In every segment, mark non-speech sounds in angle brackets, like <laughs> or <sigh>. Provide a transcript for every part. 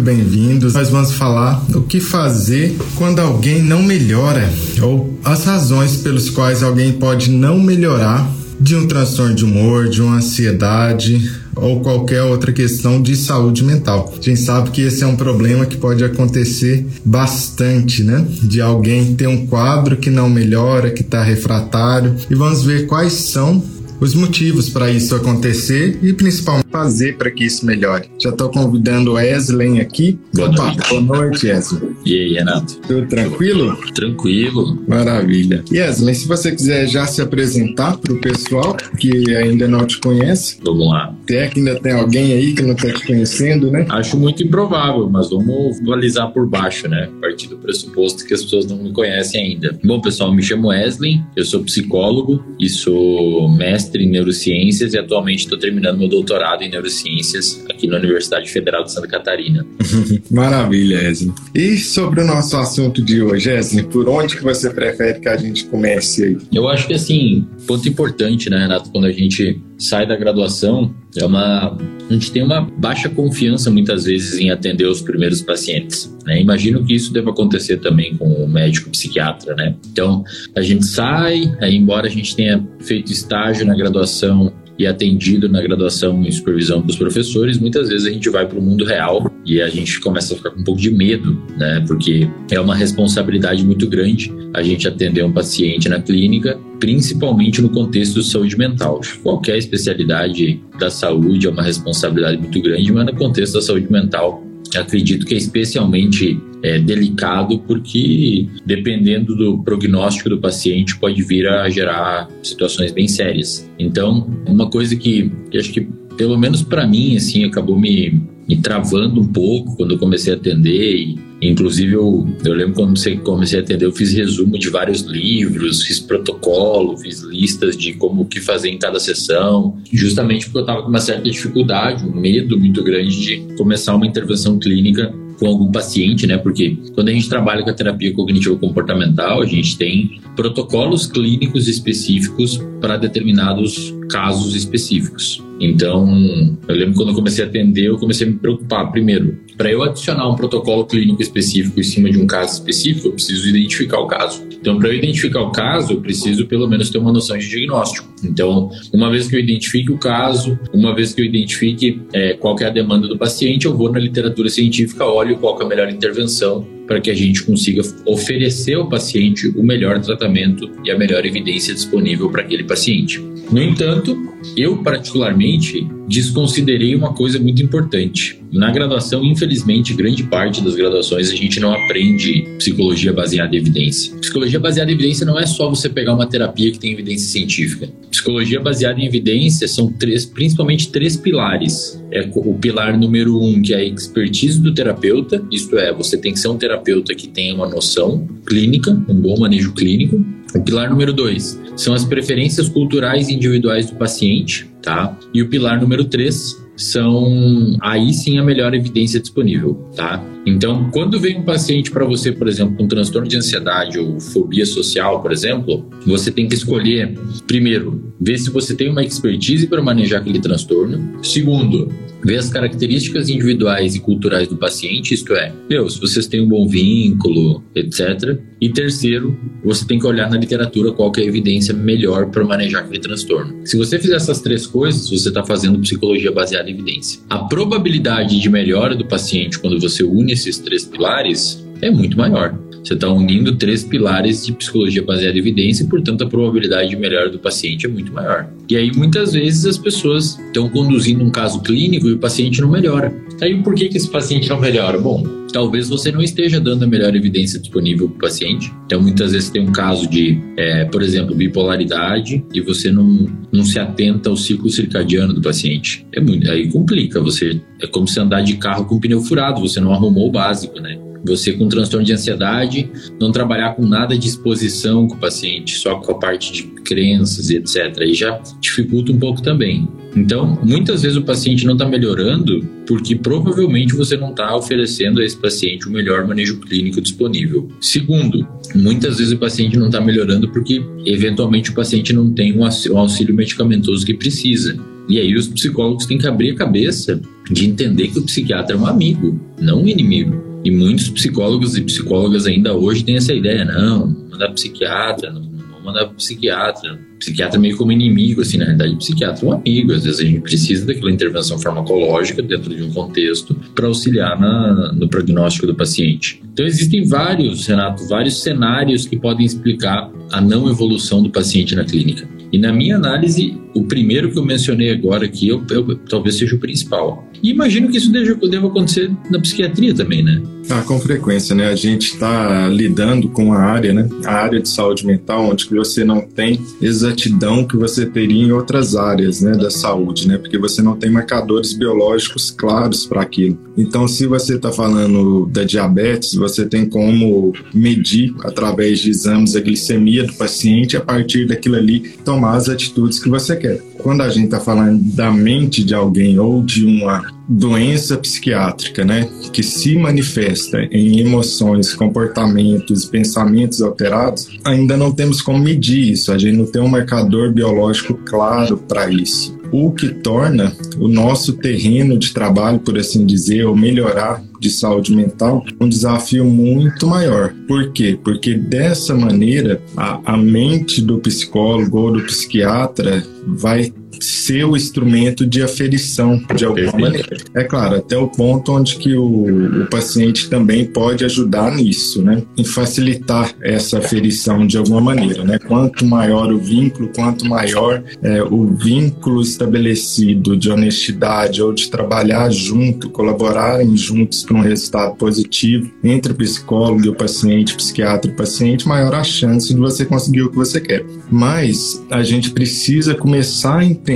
Muito bem-vindos. Nós vamos falar o que fazer quando alguém não melhora ou as razões pelas quais alguém pode não melhorar de um transtorno de humor, de uma ansiedade ou qualquer outra questão de saúde mental. A gente sabe que esse é um problema que pode acontecer bastante, né? De alguém ter um quadro que não melhora, que está refratário, e vamos ver quais são os motivos para isso acontecer e principalmente fazer para que isso melhore. Já estou convidando o Wesley aqui. Boa Opa, noite. Boa noite, Wesley. E aí, Renato? Tudo tranquilo? Tranquilo. Maravilha. Wesley, se você quiser já se apresentar para o pessoal que ainda não te conhece, Vamos lá. se é que ainda tem alguém aí que não está te conhecendo, né? Acho muito improvável, mas vamos atualizar por baixo, né? A partir do pressuposto que as pessoas não me conhecem ainda. Bom, pessoal, me chamo Wesley, eu sou psicólogo e sou mestre em neurociências e atualmente estou terminando meu doutorado em neurociências aqui na Universidade Federal de Santa Catarina. <laughs> Maravilha, Wesley. E sobre o nosso assunto de hoje, Wesley, por onde que você prefere que a gente comece aí? Eu acho que, assim, ponto importante, né, Renato, quando a gente sai da graduação, é uma. A gente tem uma baixa confiança muitas vezes em atender os primeiros pacientes. Né? Imagino que isso deva acontecer também com o médico psiquiatra, né? Então, a gente sai, aí, embora a gente tenha feito estágio na graduação e atendido na graduação em supervisão para os professores, muitas vezes a gente vai para o mundo real e a gente começa a ficar com um pouco de medo, né? Porque é uma responsabilidade muito grande a gente atender um paciente na clínica, principalmente no contexto de saúde mental. Qualquer especialidade da saúde é uma responsabilidade muito grande, mas no contexto da saúde mental acredito que é especialmente é, delicado porque dependendo do prognóstico do paciente pode vir a gerar situações bem sérias. Então, uma coisa que, que acho que pelo menos para mim assim acabou me, me travando um pouco quando eu comecei a atender e Inclusive, eu, eu lembro quando você comecei a atender, eu fiz resumo de vários livros, fiz protocolo, fiz listas de como o que fazer em cada sessão, justamente porque eu estava com uma certa dificuldade, um medo muito grande de começar uma intervenção clínica com algum paciente, né? Porque quando a gente trabalha com a terapia cognitivo comportamental, a gente tem protocolos clínicos específicos para determinados casos específicos. Então, eu lembro quando eu comecei a atender, eu comecei a me preocupar. Primeiro, para eu adicionar um protocolo clínico específico em cima de um caso específico, eu preciso identificar o caso. Então, para eu identificar o caso, eu preciso pelo menos ter uma noção de diagnóstico. Então, uma vez que eu identifique o caso, uma vez que eu identifique é, qual é a demanda do paciente, eu vou na literatura científica, olho qual é a melhor intervenção para que a gente consiga oferecer ao paciente o melhor tratamento e a melhor evidência disponível para aquele paciente. No entanto, eu particularmente desconsiderei uma coisa muito importante. Na graduação, infelizmente, grande parte das graduações a gente não aprende psicologia baseada em evidência. Psicologia baseada em evidência não é só você pegar uma terapia que tem evidência científica. Psicologia baseada em evidência são três, principalmente três pilares. É o pilar número um, que é a expertise do terapeuta, isto é, você tem que ser um terapeuta que tenha uma noção clínica, um bom manejo clínico. O pilar número dois são as preferências culturais individuais do paciente, tá? E o pilar número três são aí sim a melhor evidência disponível, tá? Então, quando vem um paciente para você, por exemplo, com transtorno de ansiedade ou fobia social, por exemplo, você tem que escolher, primeiro, ver se você tem uma expertise para manejar aquele transtorno. Segundo, ver as características individuais e culturais do paciente, isto é, meu, se vocês têm um bom vínculo, etc. E terceiro, você tem que olhar na literatura qual é a evidência melhor para manejar aquele transtorno. Se você fizer essas três coisas, você está fazendo psicologia baseada em evidência. A probabilidade de melhora do paciente quando você une esses três pilares é muito maior. Você está unindo três pilares de psicologia baseada em evidência e, portanto, a probabilidade de melhora do paciente é muito maior. E aí, muitas vezes, as pessoas estão conduzindo um caso clínico e o paciente não melhora. Aí, por que, que esse paciente não melhora? Bom, talvez você não esteja dando a melhor evidência disponível para o paciente. Então, muitas vezes tem um caso de, é, por exemplo, bipolaridade e você não, não se atenta ao ciclo circadiano do paciente. É muito, aí complica. Você é como se andar de carro com pneu furado. Você não arrumou o básico, né? Você com transtorno de ansiedade, não trabalhar com nada de exposição com o paciente, só com a parte de crenças e etc. Aí já dificulta um pouco também. Então, muitas vezes o paciente não está melhorando porque provavelmente você não está oferecendo a esse paciente o melhor manejo clínico disponível. Segundo, muitas vezes o paciente não está melhorando porque eventualmente o paciente não tem o auxílio medicamentoso que precisa. E aí os psicólogos têm que abrir a cabeça de entender que o psiquiatra é um amigo, não um inimigo. E muitos psicólogos e psicólogas ainda hoje têm essa ideia, não, mandar psiquiatra, não, não mandar psiquiatra. Psiquiatra meio como inimigo, assim, na realidade, psiquiatra é um amigo. Às vezes a gente precisa daquela intervenção farmacológica dentro de um contexto para auxiliar na, no prognóstico do paciente. Então existem vários, Renato, vários cenários que podem explicar a não evolução do paciente na clínica. E na minha análise, o primeiro que eu mencionei agora aqui, eu, eu, talvez seja o principal. E imagino que isso deva, deva acontecer na psiquiatria também, né? Ah, com frequência, né? A gente está lidando com a área, né? A área de saúde mental, onde você não tem exatidão que você teria em outras áreas, né? Da saúde, né? Porque você não tem marcadores biológicos claros para aquilo. Então, se você está falando da diabetes, você tem como medir através de exames a glicemia do paciente a partir daquilo ali tomar as atitudes que você quer. Quando a gente está falando da mente de alguém ou de uma doença psiquiátrica, né, que se manifesta em emoções, comportamentos, pensamentos alterados, ainda não temos como medir isso. A gente não tem um marcador biológico claro para isso o que torna o nosso terreno de trabalho, por assim dizer, ou melhorar de saúde mental, um desafio muito maior. Por quê? Porque dessa maneira a, a mente do psicólogo ou do psiquiatra vai ser o instrumento de aferição de alguma maneira. É claro, até o ponto onde que o, o, paciente também pode ajudar nisso, né? Em facilitar essa aferição de alguma maneira, né? Quanto maior o vínculo, quanto maior é, o vínculo estabelecido de honestidade ou de trabalhar junto, colaborarem juntos para um resultado positivo entre o psicólogo e o paciente, psiquiatra e o paciente, maior a chance de você conseguir o que você quer. Mas a gente precisa começar a entender,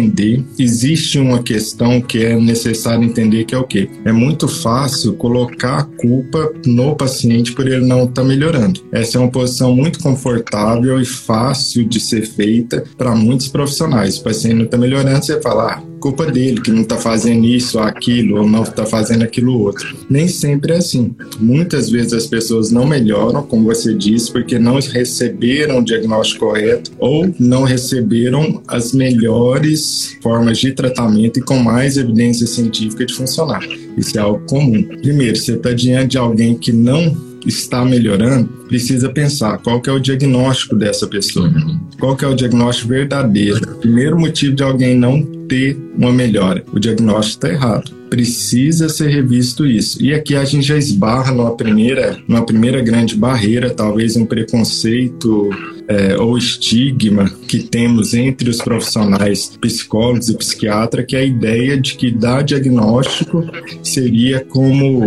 existe uma questão que é necessário entender que é o quê? É muito fácil colocar a culpa no paciente por ele não estar tá melhorando. Essa é uma posição muito confortável e fácil de ser feita para muitos profissionais. O paciente não está melhorando, você fala, ah, culpa dele que não está fazendo isso ou aquilo, ou não está fazendo aquilo outro. Nem sempre é assim. Muitas vezes as pessoas não melhoram, como você disse, porque não receberam o diagnóstico correto ou não receberam as melhores formas de tratamento e com mais evidência científica de funcionar. Isso é algo comum. Primeiro, você está diante de alguém que não está melhorando, precisa pensar qual que é o diagnóstico dessa pessoa. Qual que é o diagnóstico verdadeiro. O primeiro motivo de alguém não ter uma melhora, o diagnóstico está errado. Precisa ser revisto isso. E aqui a gente já esbarra numa primeira, numa primeira grande barreira, talvez um preconceito é, ou estigma que temos entre os profissionais psicólogos e psiquiatras, que é a ideia de que dar diagnóstico seria como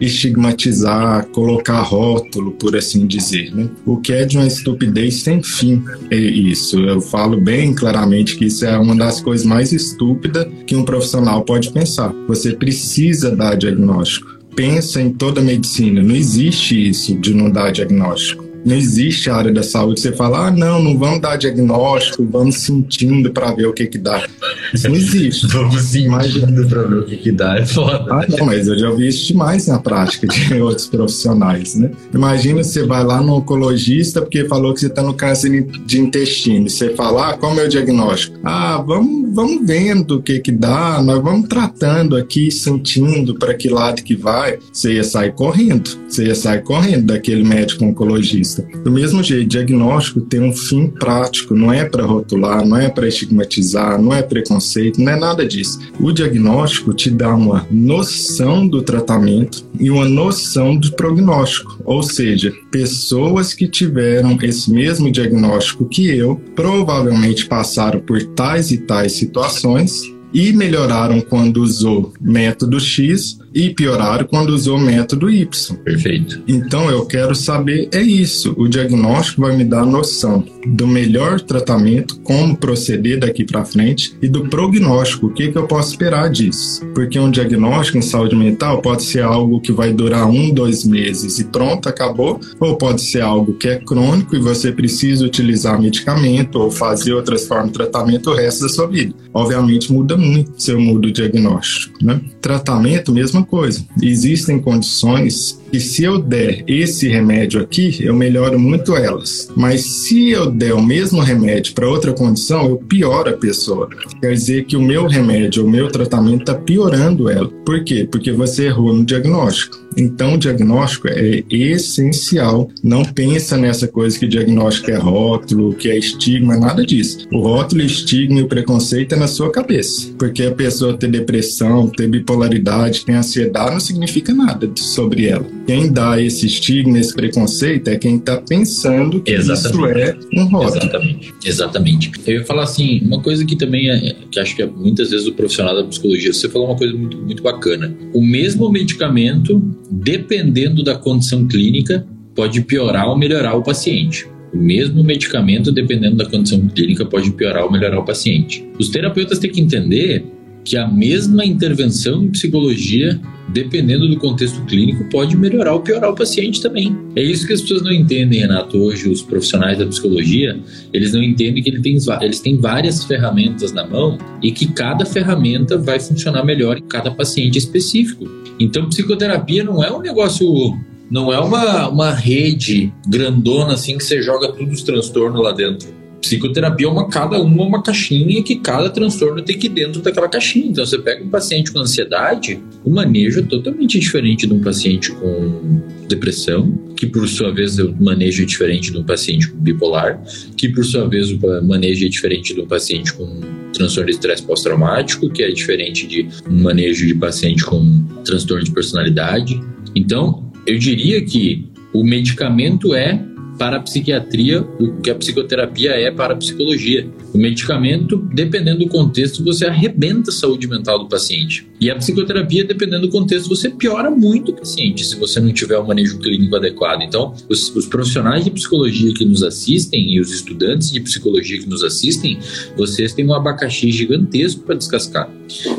estigmatizar, colocar rótulo, por assim dizer, né? O que é de uma estupidez sem fim. É isso. Eu falo bem claramente que isso é uma das coisas mais estúpidas que um profissional pode pensar. Você precisa dar diagnóstico. Pensa em toda a medicina. Não existe isso de não dar diagnóstico. Não existe a área da saúde. Você fala, ah, não, não vamos dar diagnóstico, vamos sentindo para ver o que que dá. Isso não existe. <laughs> vamos sentindo para ver o que que dá, é foda. Ah, não, mas eu já vi isso demais na prática de <laughs> outros profissionais, né? Imagina você vai lá no oncologista porque falou que você está no câncer de intestino. Você fala, ah, qual é o meu diagnóstico? Ah, vamos, vamos vendo o que que dá, nós vamos tratando aqui, sentindo para que lado que vai. Você ia sair correndo, você ia sair correndo daquele médico oncologista vista. Do mesmo jeito, diagnóstico tem um fim prático, não é para rotular, não é para estigmatizar, não é preconceito, não é nada disso. O diagnóstico te dá uma noção do tratamento e uma noção do prognóstico, ou seja, pessoas que tiveram esse mesmo diagnóstico que eu provavelmente passaram por tais e tais situações e melhoraram quando usou método X e pioraram quando usou o método Y. Perfeito. Então eu quero saber é isso. O diagnóstico vai me dar noção do melhor tratamento, como proceder daqui para frente e do prognóstico, o que, que eu posso esperar disso. Porque um diagnóstico em saúde mental pode ser algo que vai durar um, dois meses e pronto, acabou, ou pode ser algo que é crônico e você precisa utilizar medicamento ou fazer outras formas de tratamento o resto da sua vida. Obviamente muda muito se eu mudo o diagnóstico. Né? Tratamento, mesma coisa. Existem condições que se eu der esse remédio aqui, eu melhoro muito elas. Mas se eu der o mesmo remédio para outra condição, eu pioro a pessoa. Quer dizer que o meu remédio, o meu tratamento está piorando ela. Por quê? Porque você errou no diagnóstico. Então, o diagnóstico é essencial. Não pensa nessa coisa que diagnóstico é rótulo, que é estigma, nada disso. O rótulo, estigma e o preconceito é na sua cabeça. Porque a pessoa ter depressão, ter bipolaridade, ter ansiedade, não significa nada sobre ela. Quem dá esse estigma, esse preconceito, é quem está pensando que Exatamente. isso é um rótulo. Exatamente. Exatamente. Eu ia falar assim, uma coisa que também é, que acho que é, muitas vezes o profissional da psicologia, você falou uma coisa muito, muito bacana. O mesmo medicamento dependendo da condição clínica, pode piorar ou melhorar o paciente. O mesmo medicamento, dependendo da condição clínica, pode piorar ou melhorar o paciente. Os terapeutas têm que entender que a mesma intervenção em psicologia, dependendo do contexto clínico, pode melhorar ou piorar o paciente também. É isso que as pessoas não entendem, Renato. Hoje, os profissionais da psicologia, eles não entendem que ele tem, eles têm várias ferramentas na mão e que cada ferramenta vai funcionar melhor em cada paciente específico. Então, psicoterapia não é um negócio não é uma, uma rede grandona assim que você joga todos os transtornos lá dentro. Psicoterapia é uma cada uma uma caixinha que cada transtorno tem que ir dentro daquela caixinha. Então você pega um paciente com ansiedade, o manejo é totalmente diferente de um paciente com depressão, que por sua vez o manejo é diferente de um paciente bipolar, que por sua vez o manejo é diferente de um paciente com transtorno de estresse pós-traumático, que é diferente de um manejo de paciente com transtorno de personalidade. Então, eu diria que o medicamento é para a psiquiatria o que a psicoterapia é para a psicologia. O medicamento, dependendo do contexto, você arrebenta a saúde mental do paciente. E a psicoterapia, dependendo do contexto, você piora muito o paciente se você não tiver o manejo clínico adequado. Então, os, os profissionais de psicologia que nos assistem e os estudantes de psicologia que nos assistem, vocês têm um abacaxi gigantesco para descascar.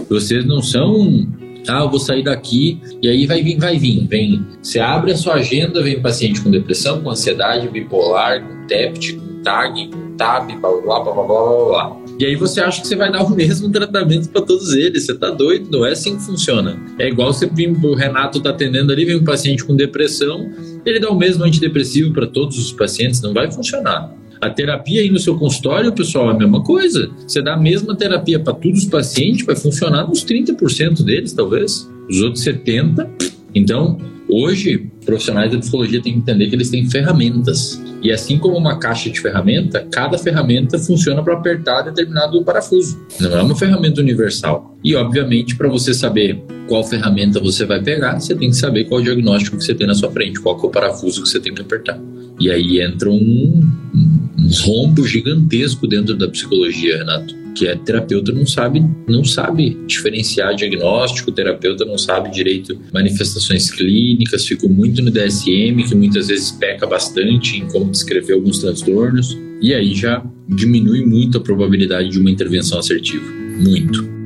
Vocês não são ah, eu vou sair daqui e aí vai vir, vai vir, vem. Você abre a sua agenda, vem paciente com depressão, com ansiedade, bipolar, com TEPT, com TAG, com TAB, blá blá blá blá blá blá. E aí você acha que você vai dar o <laughs> mesmo tratamento para todos eles. Você tá doido? Não é assim que funciona. É igual você vir, o Renato tá atendendo ali, vem um paciente com depressão, ele dá o mesmo antidepressivo para todos os pacientes, não vai funcionar. A terapia aí no seu consultório, pessoal, é a mesma coisa. Você dá a mesma terapia para todos os pacientes, vai funcionar nos 30% deles, talvez. Os outros 70%. Então, hoje, profissionais da psicologia têm que entender que eles têm ferramentas. E assim como uma caixa de ferramenta, cada ferramenta funciona para apertar determinado parafuso. Não é uma ferramenta universal. E, obviamente, para você saber qual ferramenta você vai pegar, você tem que saber qual diagnóstico que você tem na sua frente, qual é o parafuso que você tem que apertar. E aí entra um, rombo gigantesco dentro da psicologia, Renato, que é terapeuta não sabe, não sabe diferenciar diagnóstico, terapeuta não sabe direito manifestações clínicas, fica muito no DSM, que muitas vezes peca bastante em como descrever alguns transtornos, e aí já diminui muito a probabilidade de uma intervenção assertiva, muito.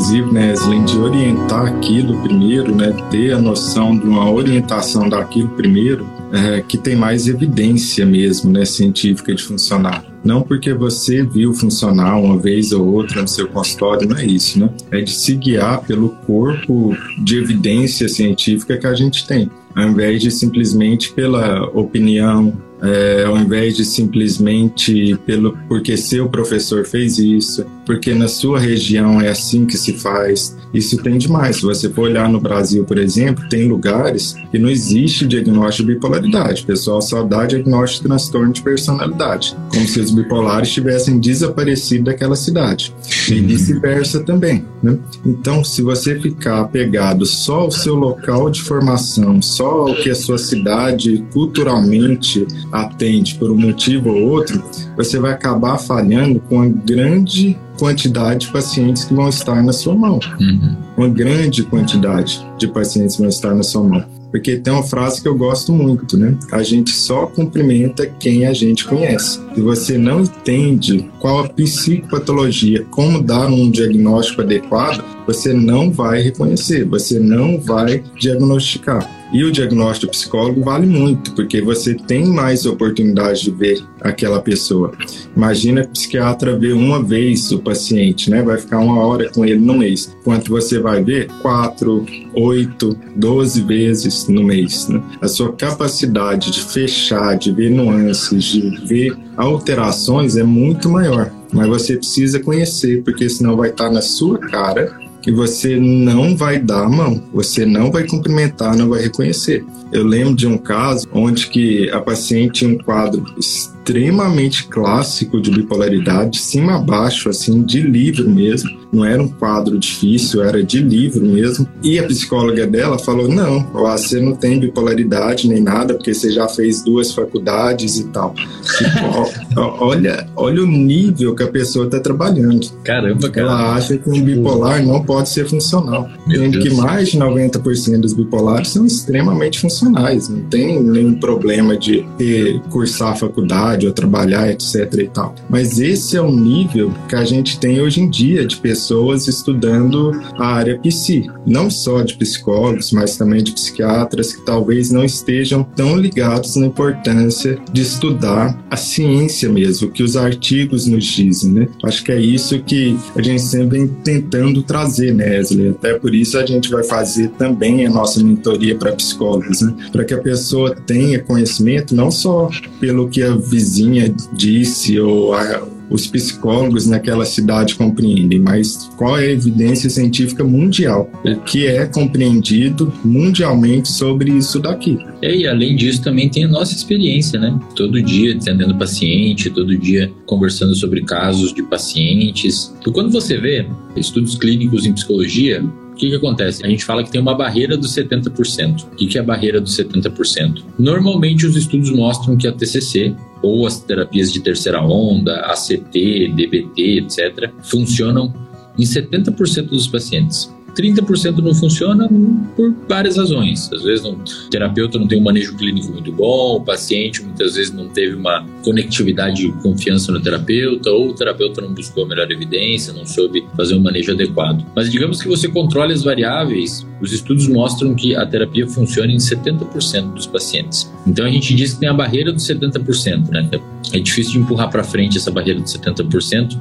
Inclusive, né, de orientar aquilo primeiro, né, ter a noção de uma orientação daquilo primeiro, é, que tem mais evidência mesmo, né, científica de funcionar. Não porque você viu funcionar uma vez ou outra no seu consultório, não é isso, né? É de se guiar pelo corpo de evidência científica que a gente tem, ao invés de simplesmente pela opinião, é, ao invés de simplesmente pelo porque seu professor fez isso, porque na sua região é assim que se faz. Isso tem demais. Se você for olhar no Brasil, por exemplo, tem lugares que não existe diagnóstico de bipolaridade. O pessoal só dá diagnóstico de transtorno de personalidade, como se os bipolares tivessem desaparecido daquela cidade. E vice-versa também. Né? Então, se você ficar apegado só ao seu local de formação, só ao que a sua cidade culturalmente atende por um motivo ou outro, você vai acabar falhando com a grande quantidade de pacientes que vão estar na sua mão. Uhum. Uma grande quantidade de pacientes vão estar na sua mão. Porque tem uma frase que eu gosto muito, né? A gente só cumprimenta quem a gente conhece. Se você não entende qual a psicopatologia, como dar um diagnóstico adequado, você não vai reconhecer, você não vai diagnosticar. E o diagnóstico psicólogo vale muito, porque você tem mais oportunidade de ver aquela pessoa. Imagina o psiquiatra vê uma vez o paciente, né? Vai ficar uma hora com ele no mês. Quanto você vai ver? Quatro, oito, doze vezes no mês. Né? A sua capacidade de fechar, de ver nuances, de ver alterações é muito maior. Mas você precisa conhecer, porque senão vai estar na sua cara que você não vai dar a mão, você não vai cumprimentar, não vai reconhecer. Eu lembro de um caso onde que a paciente tinha um quadro extremamente clássico de bipolaridade, cima a baixo, assim, de livro mesmo. Não era um quadro difícil, era de livro mesmo. E a psicóloga dela falou: não, você não tem bipolaridade nem nada, porque você já fez duas faculdades e tal. <laughs> Tipo, olha, olha o nível que a pessoa está trabalhando. Caramba, cara. Ela acha que um bipolar não pode ser funcional. Sendo que mais de 90% dos bipolares são extremamente funcionais. Não tem nenhum problema de ter, cursar a faculdade ou trabalhar, etc e tal. Mas esse é o nível que a gente tem hoje em dia de pessoas pessoas estudando a área psi, não só de psicólogos, mas também de psiquiatras que talvez não estejam tão ligados na importância de estudar a ciência mesmo, que os artigos nos dizem, né? Acho que é isso que a gente sempre vem tentando trazer, né, Wesley? Até por isso a gente vai fazer também a nossa mentoria para psicólogos, né? Para que a pessoa tenha conhecimento não só pelo que a vizinha disse ou a os psicólogos naquela cidade compreendem, mas qual é a evidência científica mundial, o que é compreendido mundialmente sobre isso daqui. É, e além disso também tem a nossa experiência, né? Todo dia atendendo paciente, todo dia conversando sobre casos de pacientes. Quando você vê estudos clínicos em psicologia, que, que acontece? A gente fala que tem uma barreira dos 70%. O que, que é a barreira dos 70%? Normalmente os estudos mostram que a TCC, ou as terapias de terceira onda, ACT, DBT, etc., funcionam em 70% dos pacientes. 30% não funciona por várias razões. Às vezes o terapeuta não tem um manejo clínico muito bom, o paciente muitas vezes não teve uma conectividade e confiança no terapeuta, ou o terapeuta não buscou a melhor evidência, não soube fazer um manejo adequado. Mas digamos que você controle as variáveis, os estudos mostram que a terapia funciona em 70% dos pacientes. Então a gente diz que tem a barreira dos 70%, né? É difícil de empurrar para frente essa barreira dos 70%.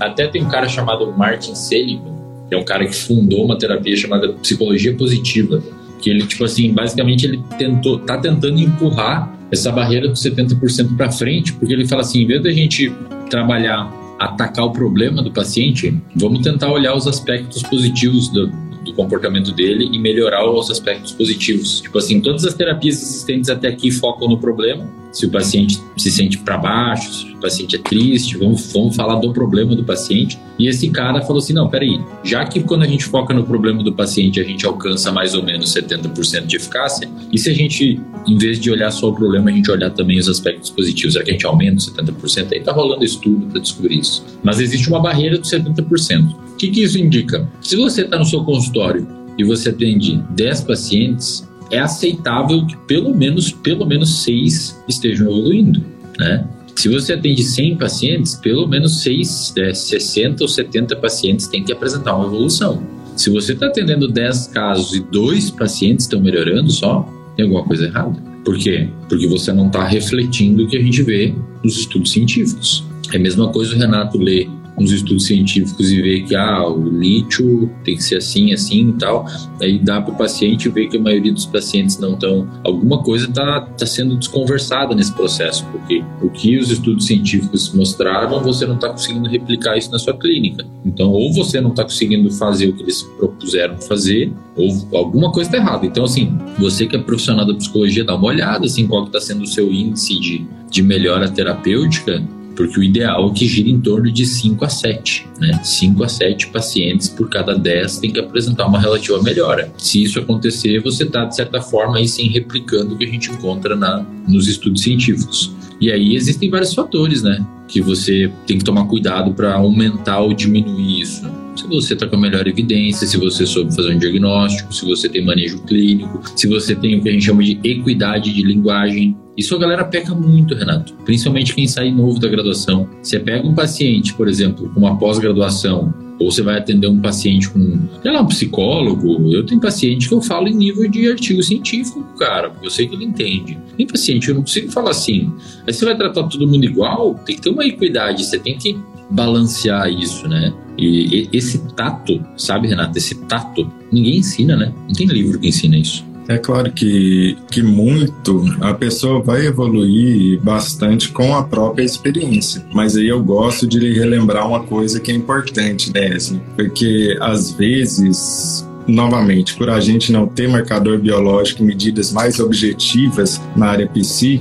Até tem um cara chamado Martin Seligman, que é um cara que fundou uma terapia chamada psicologia positiva, que ele tipo assim, basicamente ele tentou, tá tentando empurrar essa barreira dos 70% para frente, porque ele fala assim, em vez da gente trabalhar atacar o problema do paciente, vamos tentar olhar os aspectos positivos do, do comportamento dele e melhorar os aspectos positivos. Tipo assim, todas as terapias existentes até aqui focam no problema. Se o paciente se sente para baixo, se o paciente é triste, vamos, vamos falar do problema do paciente. E esse cara falou assim: não, peraí, já que quando a gente foca no problema do paciente a gente alcança mais ou menos 70% de eficácia, e se a gente, em vez de olhar só o problema, a gente olhar também os aspectos positivos, será que a gente aumenta os 70%? Aí tá rolando estudo para descobrir isso. Mas existe uma barreira dos 70%. O que, que isso indica? Se você está no seu consultório e você atende 10 pacientes, é aceitável que pelo menos, pelo menos 6 estejam evoluindo, né? Se você atende 100 pacientes, pelo menos 6, é, 60 ou 70 pacientes têm que apresentar uma evolução. Se você está atendendo 10 casos e dois pacientes estão melhorando só, tem alguma coisa errada. Por quê? Porque você não está refletindo o que a gente vê nos estudos científicos. É a mesma coisa o Renato lê uns estudos científicos e ver que ah, o lítio tem que ser assim, assim e tal, aí dá para o paciente ver que a maioria dos pacientes não estão. Alguma coisa está tá sendo desconversada nesse processo, porque o que os estudos científicos mostraram, você não está conseguindo replicar isso na sua clínica. Então, ou você não está conseguindo fazer o que eles propuseram fazer, ou alguma coisa está errada. Então, assim, você que é profissional da psicologia, dá uma olhada assim, qual está sendo o seu índice de, de melhora terapêutica porque o ideal é que gira em torno de 5 a 7, né? 5 a 7 pacientes por cada 10 tem que apresentar uma relativa melhora. Se isso acontecer, você está, de certa forma, aí sim replicando o que a gente encontra na, nos estudos científicos. E aí existem vários fatores, né? Que você tem que tomar cuidado para aumentar ou diminuir isso se você está com a melhor evidência, se você soube fazer um diagnóstico, se você tem manejo clínico, se você tem o que a gente chama de equidade de linguagem. Isso a galera peca muito, Renato, principalmente quem sai novo da graduação. Você pega um paciente, por exemplo, com uma pós-graduação, ou você vai atender um paciente com, sei lá, um psicólogo. Eu tenho paciente que eu falo em nível de artigo científico, cara, porque eu sei que ele entende. Tem paciente, eu não consigo falar assim. Aí você vai tratar todo mundo igual, tem que ter uma equidade, você tem que balancear isso, né? E esse tato, sabe, Renato? Esse tato, ninguém ensina, né? Não tem livro que ensina isso. É claro que, que muito a pessoa vai evoluir bastante com a própria experiência. Mas aí eu gosto de relembrar uma coisa que é importante, né? Assim, porque às vezes novamente, por a gente não ter marcador biológico e medidas mais objetivas na área psi,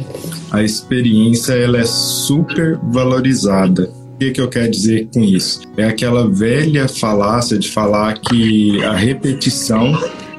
a experiência ela é super valorizada. O que, que eu quero dizer com isso? É aquela velha falácia de falar que a repetição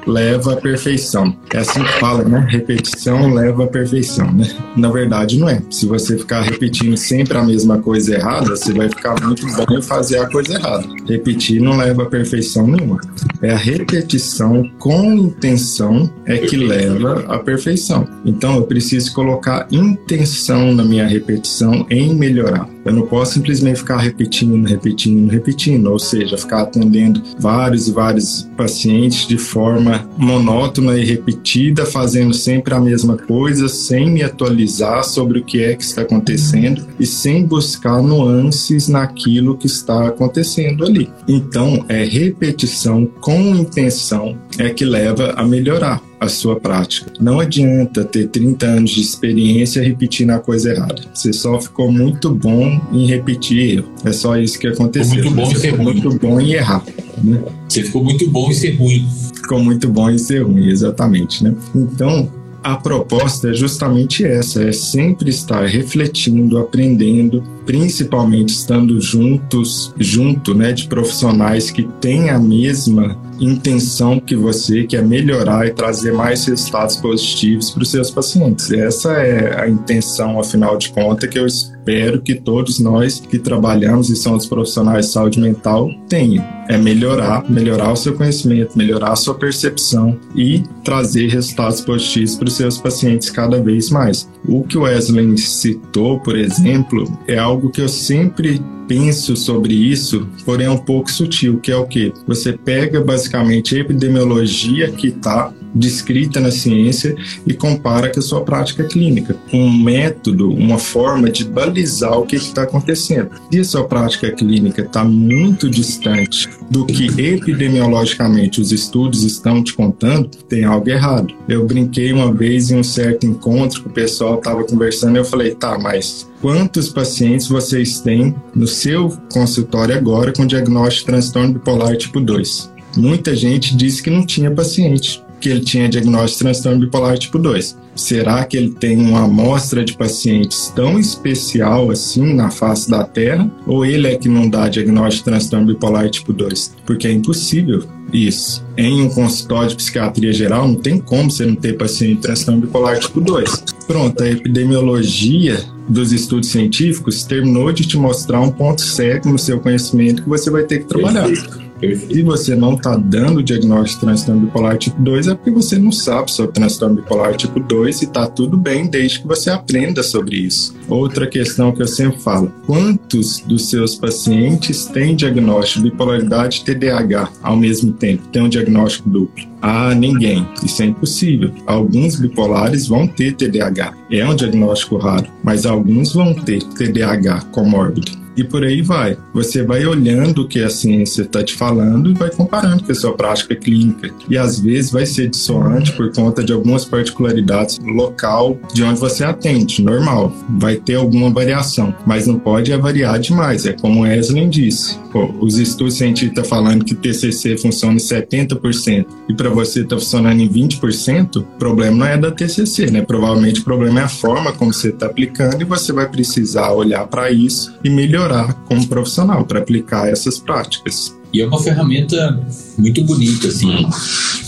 leva à perfeição. É assim que fala, né? Repetição leva à perfeição, né? Na verdade, não é. Se você ficar repetindo sempre a mesma coisa errada, você vai ficar muito bom em fazer a coisa errada. Repetir não leva à perfeição nenhuma. É a repetição com intenção é que leva à perfeição. Então, eu preciso colocar intenção na minha repetição em melhorar. Eu não posso simplesmente ficar repetindo, repetindo, repetindo, ou seja, ficar atendendo vários e vários pacientes de forma monótona e repetida, fazendo sempre a mesma coisa, sem me atualizar sobre o que é que está acontecendo e sem buscar nuances naquilo que está acontecendo ali. Então, é repetição com intenção é que leva a melhorar a sua prática. Não adianta ter 30 anos de experiência repetindo a coisa errada. Você só ficou muito bom em repetir erro. É só isso que aconteceu. Ficou muito bom em ser ruim. muito bom em errar. Né? Você ficou muito bom em ser ruim. Ficou muito bom em ser ruim, exatamente. Né? Então, a proposta é justamente essa: é sempre estar refletindo, aprendendo, principalmente estando juntos, junto, né, de profissionais que têm a mesma intenção que você, que é melhorar e trazer mais resultados positivos para os seus pacientes. Essa é a intenção, afinal de contas, que eu espero que todos nós que trabalhamos e somos profissionais de saúde mental tenham. É melhorar, melhorar o seu conhecimento, melhorar a sua percepção e trazer resultados positivos para os seus pacientes cada vez mais. O que o Wesley citou, por exemplo, é algo que eu sempre penso sobre isso, porém é um pouco sutil, que é o que? Você pega basicamente a epidemiologia que está descrita na ciência e compara com a sua prática clínica. Um método, uma forma de balizar o que está acontecendo. Se a sua prática clínica está muito distante do que epidemiologicamente os estudos estão te contando, tem algo errado. Eu brinquei uma vez em um certo encontro que o pessoal estava conversando e eu falei, tá, mas quantos pacientes vocês têm no seu consultório agora com diagnóstico de transtorno bipolar tipo 2? Muita gente disse que não tinha paciente que ele tinha diagnóstico de transtorno bipolar tipo 2. Será que ele tem uma amostra de pacientes tão especial assim na face da Terra? Ou ele é que não dá diagnóstico de transtorno bipolar tipo 2? Porque é impossível isso. Em um consultório de psiquiatria geral, não tem como você não ter paciente de transtorno bipolar tipo 2. Pronto, a epidemiologia dos estudos científicos terminou de te mostrar um ponto cego no seu conhecimento que você vai ter que trabalhar. Perfeito. Se você não está dando o diagnóstico de transtorno bipolar tipo 2, é porque você não sabe sobre transtorno bipolar tipo 2 e está tudo bem desde que você aprenda sobre isso. Outra questão que eu sempre falo: quantos dos seus pacientes têm diagnóstico de bipolaridade e TDAH ao mesmo tempo? Tem um diagnóstico duplo? Ah, ninguém. Isso é impossível. Alguns bipolares vão ter TDAH. É um diagnóstico raro, mas alguns vão ter TDAH comórbido. e por aí vai. Você vai olhando o que a ciência está te falando e vai comparando com a sua prática clínica. E às vezes vai ser dissonante por conta de algumas particularidades local de onde você atende, normal. Vai ter alguma variação, mas não pode variar demais. É como o Wesley disse. Os estudos científicos estão falando que TCC funciona em 70% e para você está funcionando em 20%, o problema não é da TCC, né? Provavelmente o problema é a forma como você está aplicando e você vai precisar olhar para isso e melhorar como profissional para aplicar essas práticas. E é uma ferramenta muito bonita, assim.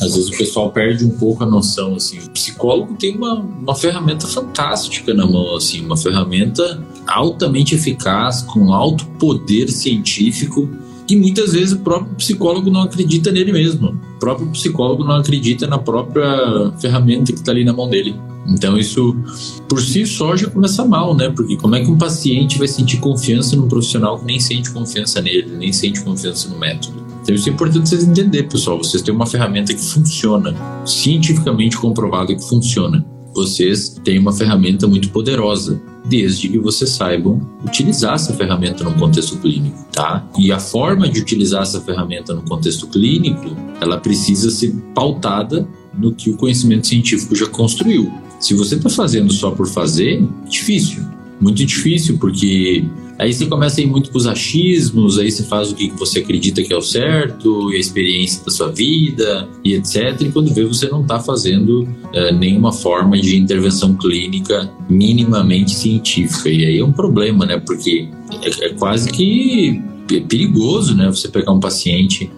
Às vezes o pessoal perde um pouco a noção, assim. O psicólogo tem uma, uma ferramenta fantástica na mão, assim. Uma ferramenta altamente eficaz, com alto poder científico e muitas vezes o próprio psicólogo não acredita nele mesmo. O próprio psicólogo não acredita na própria ferramenta que está ali na mão dele. Então isso por si só já começa mal, né? Porque como é que um paciente vai sentir confiança num profissional que nem sente confiança nele, nem sente confiança no método? Então isso é importante vocês entenderem, pessoal. Vocês têm uma ferramenta que funciona, cientificamente comprovada que funciona. Vocês têm uma ferramenta muito poderosa, desde que vocês saibam utilizar essa ferramenta no contexto clínico, tá? E a forma de utilizar essa ferramenta no contexto clínico, ela precisa ser pautada no que o conhecimento científico já construiu. Se você está fazendo só por fazer, difícil. Muito difícil, porque aí você começa a ir muito para os achismos, aí você faz o que você acredita que é o certo, e a experiência da sua vida, e etc. E quando vê, você não está fazendo é, nenhuma forma de intervenção clínica minimamente científica. E aí é um problema, né? Porque é, é quase que perigoso, né? Você pegar um paciente.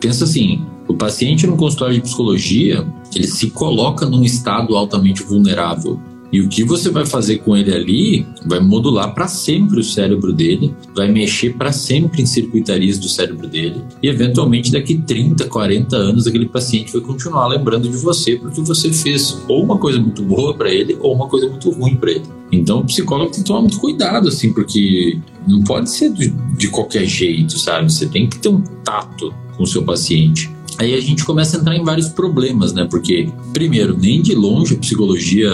Pensa assim, o paciente no consultório de psicologia, ele se coloca num estado altamente vulnerável. E o que você vai fazer com ele ali vai modular para sempre o cérebro dele, vai mexer para sempre em circuitarias do cérebro dele. E eventualmente, daqui 30, 40 anos, aquele paciente vai continuar lembrando de você porque você fez ou uma coisa muito boa para ele ou uma coisa muito ruim para ele. Então, o psicólogo tem que tomar muito cuidado, assim, porque não pode ser de, de qualquer jeito, sabe? Você tem que ter um tato com o seu paciente. Aí a gente começa a entrar em vários problemas, né? Porque, primeiro, nem de longe a psicologia,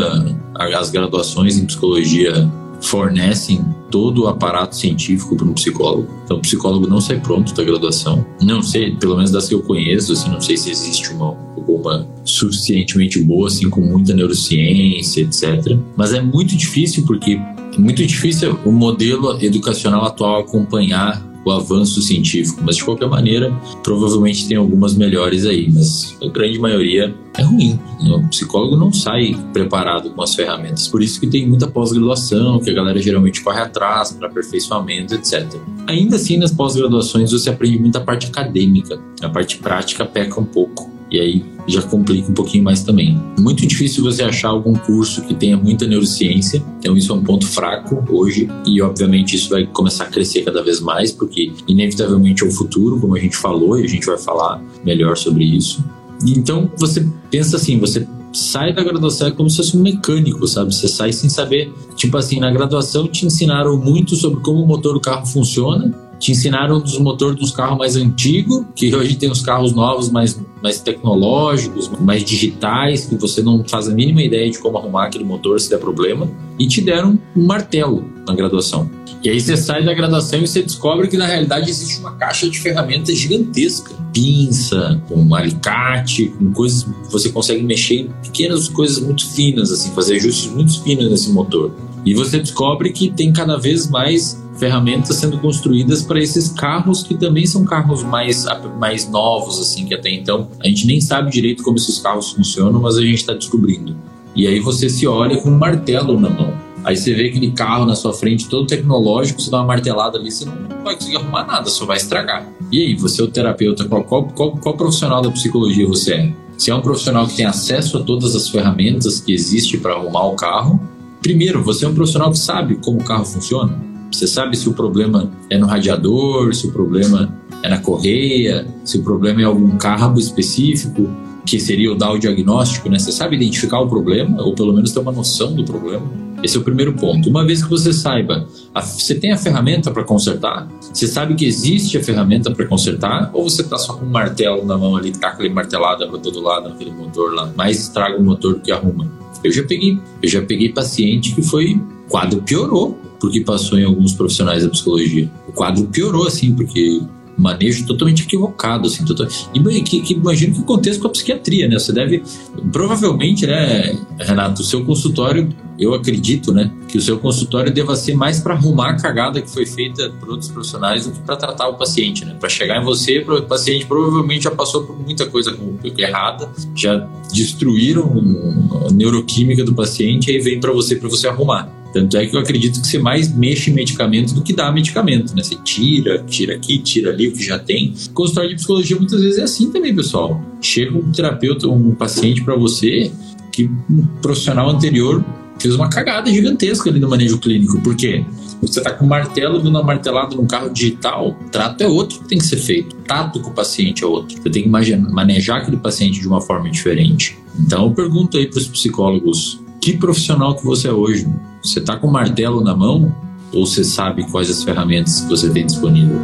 as graduações em psicologia fornecem todo o aparato científico para um psicólogo. Então, o psicólogo não sai pronto da graduação. Não sei, pelo menos das que eu conheço, assim, não sei se existe uma, uma suficientemente boa, assim, com muita neurociência, etc. Mas é muito difícil porque é muito difícil o modelo educacional atual acompanhar o avanço científico, mas de qualquer maneira, provavelmente tem algumas melhores aí, mas a grande maioria é ruim. O psicólogo não sai preparado com as ferramentas, por isso que tem muita pós-graduação, que a galera geralmente corre atrás para aperfeiçoamento, etc. Ainda assim, nas pós-graduações você aprende muita parte acadêmica, a parte prática peca um pouco. E aí já complica um pouquinho mais também. Muito difícil você achar algum curso que tenha muita neurociência, então isso é um ponto fraco hoje e obviamente isso vai começar a crescer cada vez mais, porque inevitavelmente é o futuro, como a gente falou, e a gente vai falar melhor sobre isso. Então você pensa assim, você sai da graduação é como se fosse um mecânico, sabe? Você sai sem saber. Tipo assim, na graduação te ensinaram muito sobre como o motor do carro funciona, te ensinaram dos motores dos carros mais antigos, que hoje tem os carros novos mais, mais tecnológicos, mais digitais, que você não faz a mínima ideia de como arrumar aquele motor se der problema, e te deram um martelo na graduação. E aí você sai da graduação e você descobre que na realidade existe uma caixa de ferramentas gigantesca. Pinça, um alicate, com coisas que você consegue mexer em pequenas coisas muito finas, assim, fazer ajustes muito finos nesse motor. E você descobre que tem cada vez mais ferramentas sendo construídas para esses carros que também são carros mais, mais novos, assim, que até então a gente nem sabe direito como esses carros funcionam, mas a gente está descobrindo. E aí você se olha com um martelo na mão. Aí você vê aquele carro na sua frente todo tecnológico, você dá uma martelada ali, você não vai conseguir arrumar nada, só vai estragar. E aí, você é o terapeuta, qual, qual, qual, qual profissional da psicologia você é? Se é um profissional que tem acesso a todas as ferramentas que existem para arrumar o carro, primeiro, você é um profissional que sabe como o carro funciona. Você sabe se o problema é no radiador, se o problema é na correia, se o problema é algum cabo específico, que seria o dar o diagnóstico, né? Você sabe identificar o problema, ou pelo menos ter uma noção do problema. Esse é o primeiro ponto. Uma vez que você saiba, a, você tem a ferramenta para consertar, você sabe que existe a ferramenta para consertar, ou você está só com um martelo na mão ali, tá aquele martelada para todo lado, aquele motor lá, mais estraga o motor do que arruma. Eu já peguei, eu já peguei paciente que foi, quadro piorou porque passou em alguns profissionais da psicologia. O quadro piorou, assim, porque manejo totalmente equivocado, assim, total... e que, que imagino que aconteça com a psiquiatria, né? Você deve, provavelmente, né, Renato, o seu consultório, eu acredito, né, que o seu consultório deva ser mais para arrumar a cagada que foi feita por outros profissionais do que para tratar o paciente, né? Para chegar em você, o paciente provavelmente já passou por muita coisa errada, já destruíram a neuroquímica do paciente aí vem para você para você arrumar. Tanto é que eu acredito que você mais mexe em medicamento do que dá medicamento, né? Você tira, tira aqui, tira ali o que já tem. Consultório de psicologia muitas vezes é assim também, pessoal. Chega um terapeuta, um paciente para você que um profissional anterior fez uma cagada gigantesca ali no manejo clínico. Por quê? Você está com martelo dando uma martelada num carro digital, o trato é outro que tem que ser feito. O tato com o paciente é outro. Você tem que manejar aquele paciente de uma forma diferente. Então eu pergunto aí para os psicólogos que profissional que você é hoje? Você está com o martelo na mão ou você sabe quais as ferramentas que você tem disponível?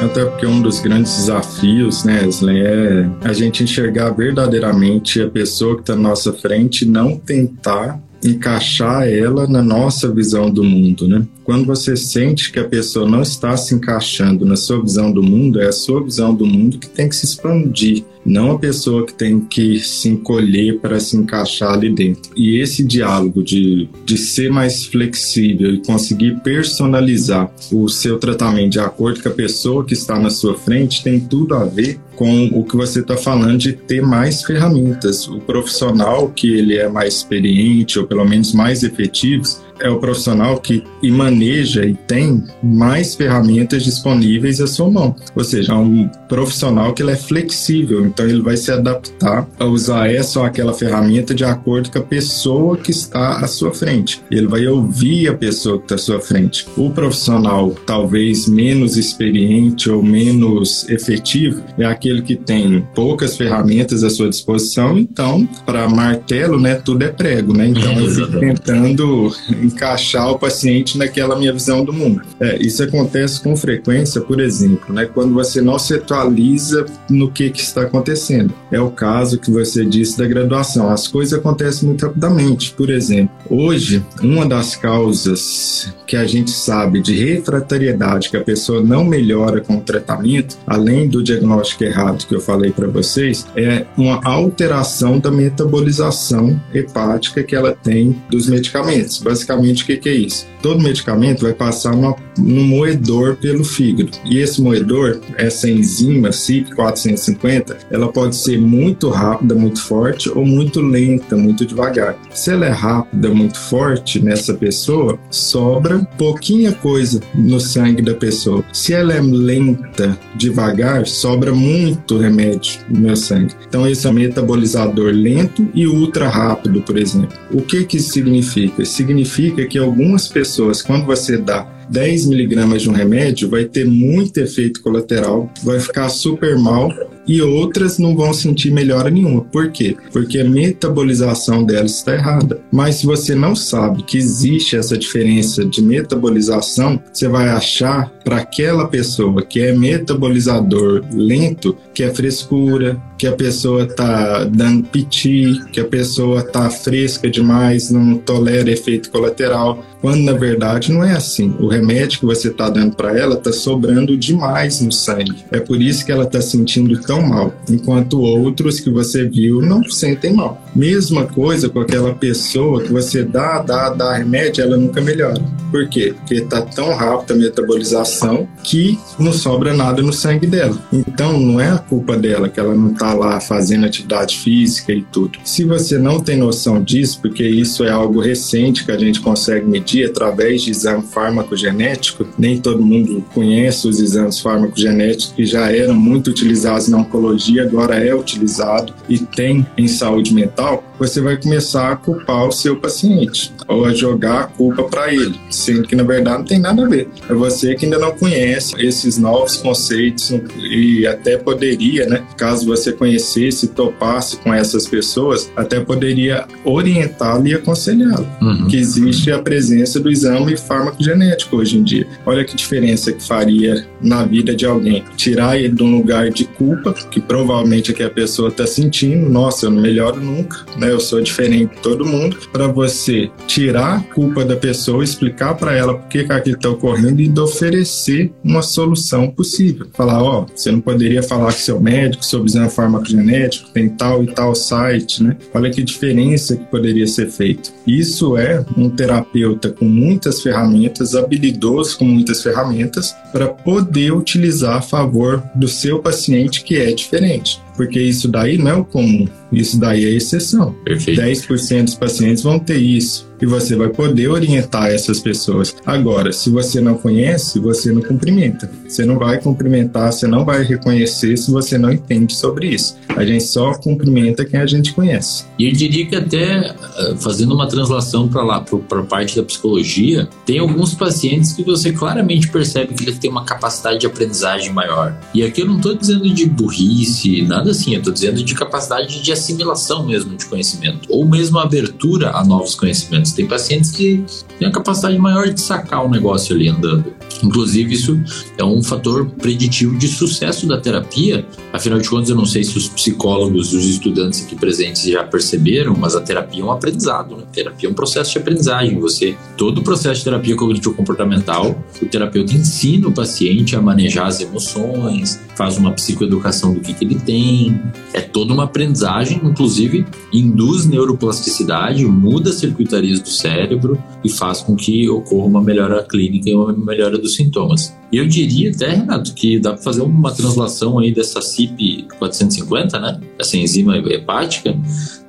Até porque um dos grandes desafios, né, Wesley, é a gente enxergar verdadeiramente a pessoa que está na nossa frente não tentar encaixar ela na nossa visão do mundo, né? Quando você sente que a pessoa não está se encaixando na sua visão do mundo, é a sua visão do mundo que tem que se expandir, não a pessoa que tem que se encolher para se encaixar ali dentro. E esse diálogo de, de ser mais flexível e conseguir personalizar o seu tratamento de acordo com a pessoa que está na sua frente tem tudo a ver com o que você está falando de ter mais ferramentas. O profissional que ele é mais experiente ou pelo menos mais efetivo, é o profissional que e maneja e tem mais ferramentas disponíveis à sua mão. Ou seja, é um profissional que ele é flexível, então ele vai se adaptar a usar essa ou aquela ferramenta de acordo com a pessoa que está à sua frente. Ele vai ouvir a pessoa que está à sua frente. O profissional talvez menos experiente ou menos efetivo é aquele que tem poucas ferramentas à sua disposição, então para martelo, né, tudo é prego, né? Então eu fico tentando encaixar o paciente naquela minha visão do mundo. É, isso acontece com frequência, por exemplo, né, quando você não se atualiza no que, que está acontecendo. É o caso que você disse da graduação. As coisas acontecem muito rapidamente. Por exemplo, hoje, uma das causas que a gente sabe de refratariedade, que a pessoa não melhora com o tratamento, além do diagnóstico errado que eu falei para vocês, é uma alteração da metabolização hepática que ela tem dos medicamentos. Basicamente, O que, que é isso? Todo medicamento vai passar no, no moedor pelo fígado. E esse moedor, essa enzima CYP450, ela pode ser muito rápida, muito forte, ou muito lenta, muito devagar. Se ela é rápida, muito forte nessa pessoa, sobra pouquinha coisa no sangue da pessoa. Se ela é lenta, devagar, sobra muito remédio no meu sangue. Então, esse é um metabolizador lento e ultra rápido, por exemplo. O que que significa? Significa significa que algumas pessoas, quando você dá 10 miligramas de um remédio, vai ter muito efeito colateral, vai ficar super mal e outras não vão sentir melhora nenhuma. Por quê? Porque a metabolização delas está errada. Mas se você não sabe que existe essa diferença de metabolização, você vai achar para aquela pessoa que é metabolizador lento que é frescura, que a pessoa tá dando piti, que a pessoa tá fresca demais, não tolera efeito colateral, quando na verdade não é assim. O remédio que você tá dando para ela tá sobrando demais no sangue. É por isso que ela tá sentindo tão mal, enquanto outros que você viu não sentem mal. Mesma coisa com aquela pessoa que você dá, dá, dá remédio, ela nunca melhora. Por quê? Porque tá tão rápida a metabolização que não sobra nada no sangue dela. Então não é a culpa dela que ela não tá lá fazendo atividade física e tudo. Se você não tem noção disso, porque isso é algo recente que a gente consegue medir através de exame farmacogenético, nem todo mundo conhece os exames farmacogenéticos que já eram muito utilizados na oncologia, agora é utilizado e tem em saúde mental, você vai começar a culpar o seu paciente ou a jogar a culpa para ele, sendo que na verdade não tem nada a ver. É você que ainda não conhece esses novos conceitos e até poderia, né, caso você conhecesse e topasse com essas pessoas, até poderia orientá-lo e aconselhá-lo. Uhum. Que existe a presença do exame farmacogenético hoje em dia. Olha que diferença que faria na vida de alguém. Tirar ele de um lugar de culpa, que provavelmente é que a pessoa está sentindo, nossa, eu não melhoro nunca, né? Eu sou diferente de todo mundo, para você tirar a culpa da pessoa, explicar para ela por que, aquilo está ocorrendo e oferecer uma solução possível. Falar, ó, oh, você não poderia falar com seu médico sobre exame farmacogenético, tem tal e tal site, né? Olha que diferença que poderia ser feito. Isso é um terapeuta com muitas ferramentas, habilidoso com muitas ferramentas, para poder utilizar a favor do seu paciente que é diferente porque isso daí não é o comum, isso daí é exceção. Perfeito. 10% dos pacientes vão ter isso e você vai poder orientar essas pessoas. Agora, se você não conhece, você não cumprimenta. Você não vai cumprimentar, você não vai reconhecer se você não entende sobre isso. A gente só cumprimenta quem a gente conhece. E eu diria que até eh, fazendo uma translação para lá, para a parte da psicologia, tem alguns pacientes que você claramente percebe que eles têm uma capacidade de aprendizagem maior. E aqui eu não estou dizendo de burrice, nada assim, eu estou dizendo de capacidade de assimilação mesmo de conhecimento, ou mesmo abertura a novos conhecimentos. Tem pacientes que têm a capacidade maior de sacar o negócio ali andando. Inclusive, isso é um fator preditivo de sucesso da terapia. Afinal de contas, eu não sei se os psicólogos, os estudantes aqui presentes já perceberam, mas a terapia é um aprendizado. Né? A terapia é um processo de aprendizagem. Você, todo o processo de terapia cognitivo-comportamental, o terapeuta ensina o paciente a manejar as emoções, faz uma psicoeducação do que, que ele tem. É toda uma aprendizagem, inclusive induz neuroplasticidade, muda circuitarias do cérebro e faz com que ocorra uma melhora clínica e uma melhora dos sintomas. E eu diria até, Renato, que dá para fazer uma translação aí dessa CIP 450, né? Essa enzima hepática,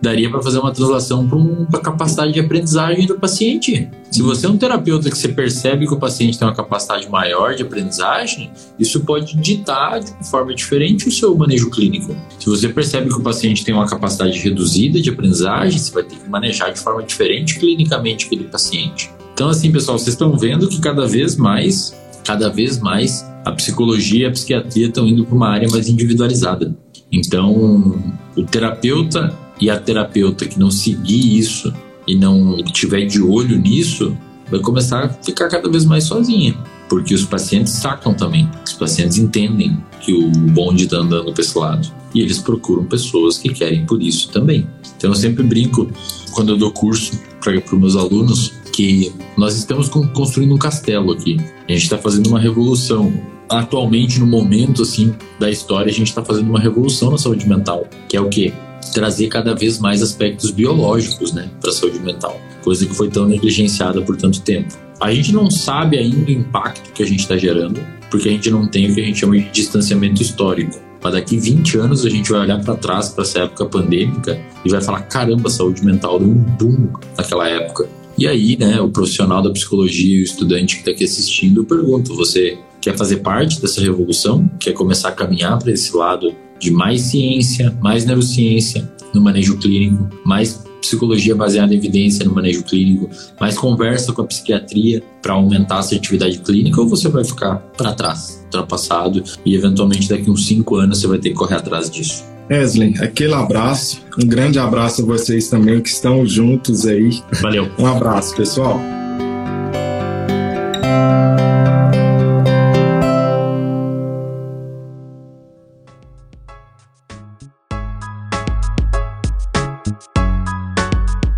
daria para fazer uma translação para a capacidade de aprendizagem do paciente. Se você é um terapeuta que você percebe que o paciente tem uma capacidade maior de aprendizagem, isso pode ditar de uma forma diferente o seu manejo clínico. Se você percebe que o paciente tem uma capacidade reduzida de aprendizagem, você vai ter que manejar de forma diferente clinicamente aquele paciente. Então, assim, pessoal, vocês estão vendo que cada vez mais cada vez mais a psicologia e a psiquiatria estão indo para uma área mais individualizada. Então, o terapeuta e a terapeuta que não seguir isso e não tiver de olho nisso, vai começar a ficar cada vez mais sozinha, porque os pacientes sacam também, os pacientes entendem que o bonde está andando para esse lado e eles procuram pessoas que querem por isso também. Então eu sempre brinco quando eu dou curso para os meus alunos que nós estamos construindo um castelo aqui. A gente está fazendo uma revolução. Atualmente, no momento assim da história, a gente está fazendo uma revolução na saúde mental, que é o quê? Trazer cada vez mais aspectos biológicos, né, para a saúde mental, coisa que foi tão negligenciada por tanto tempo. A gente não sabe ainda o impacto que a gente está gerando, porque a gente não tem o que a gente chama de distanciamento histórico. Mas daqui 20 anos a gente vai olhar para trás, para essa época pandêmica, e vai falar: caramba, a saúde mental deu um boom naquela época. E aí, né, o profissional da psicologia e o estudante que está aqui assistindo, eu pergunto: você quer fazer parte dessa revolução? Quer começar a caminhar para esse lado de mais ciência, mais neurociência no manejo clínico, mais psicologia baseada em evidência no manejo clínico, mais conversa com a psiquiatria para aumentar a assertividade clínica, ou você vai ficar para trás, ultrapassado, e eventualmente daqui uns cinco anos você vai ter que correr atrás disso? Wesley, aquele abraço. Um grande abraço a vocês também que estão juntos aí. Valeu. Um abraço, pessoal.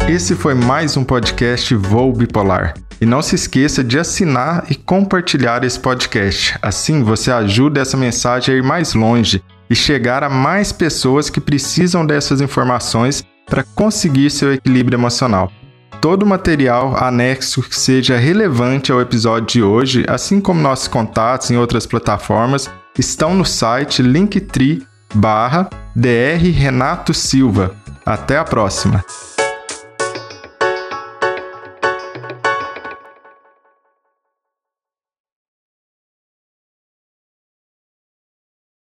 Esse foi mais um podcast Voo Bipolar. E não se esqueça de assinar e compartilhar esse podcast. Assim você ajuda essa mensagem a ir mais longe e chegar a mais pessoas que precisam dessas informações para conseguir seu equilíbrio emocional. Todo material anexo que seja relevante ao episódio de hoje, assim como nossos contatos em outras plataformas, estão no site linktree. Renato Silva. Até a próxima!